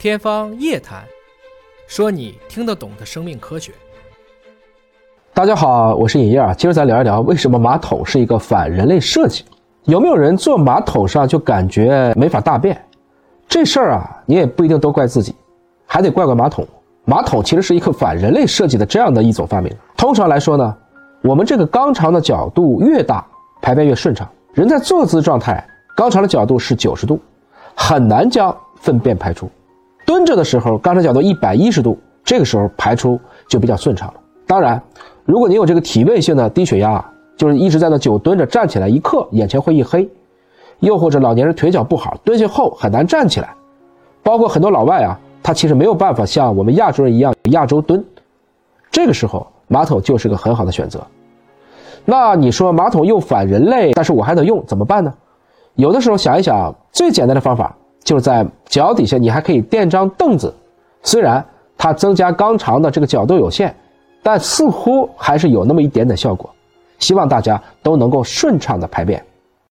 天方夜谭，说你听得懂的生命科学。大家好，我是尹烨，今儿咱聊一聊为什么马桶是一个反人类设计。有没有人坐马桶上就感觉没法大便？这事儿啊，你也不一定都怪自己，还得怪怪马桶。马桶其实是一个反人类设计的这样的一种发明。通常来说呢，我们这个肛肠的角度越大，排便越顺畅。人在坐姿状态，肛肠的角度是九十度，很难将粪便排出。蹲着的时候，肛肠角度一百一十度，这个时候排出就比较顺畅了。当然，如果你有这个体位性的低血压，就是一直在那久蹲着，站起来一刻眼前会一黑；又或者老年人腿脚不好，蹲下后很难站起来。包括很多老外啊，他其实没有办法像我们亚洲人一样亚洲蹲。这个时候，马桶就是个很好的选择。那你说马桶又反人类，但是我还得用，怎么办呢？有的时候想一想，最简单的方法。就是在脚底下，你还可以垫张凳子，虽然它增加肛肠的这个角度有限，但似乎还是有那么一点点效果。希望大家都能够顺畅的排便。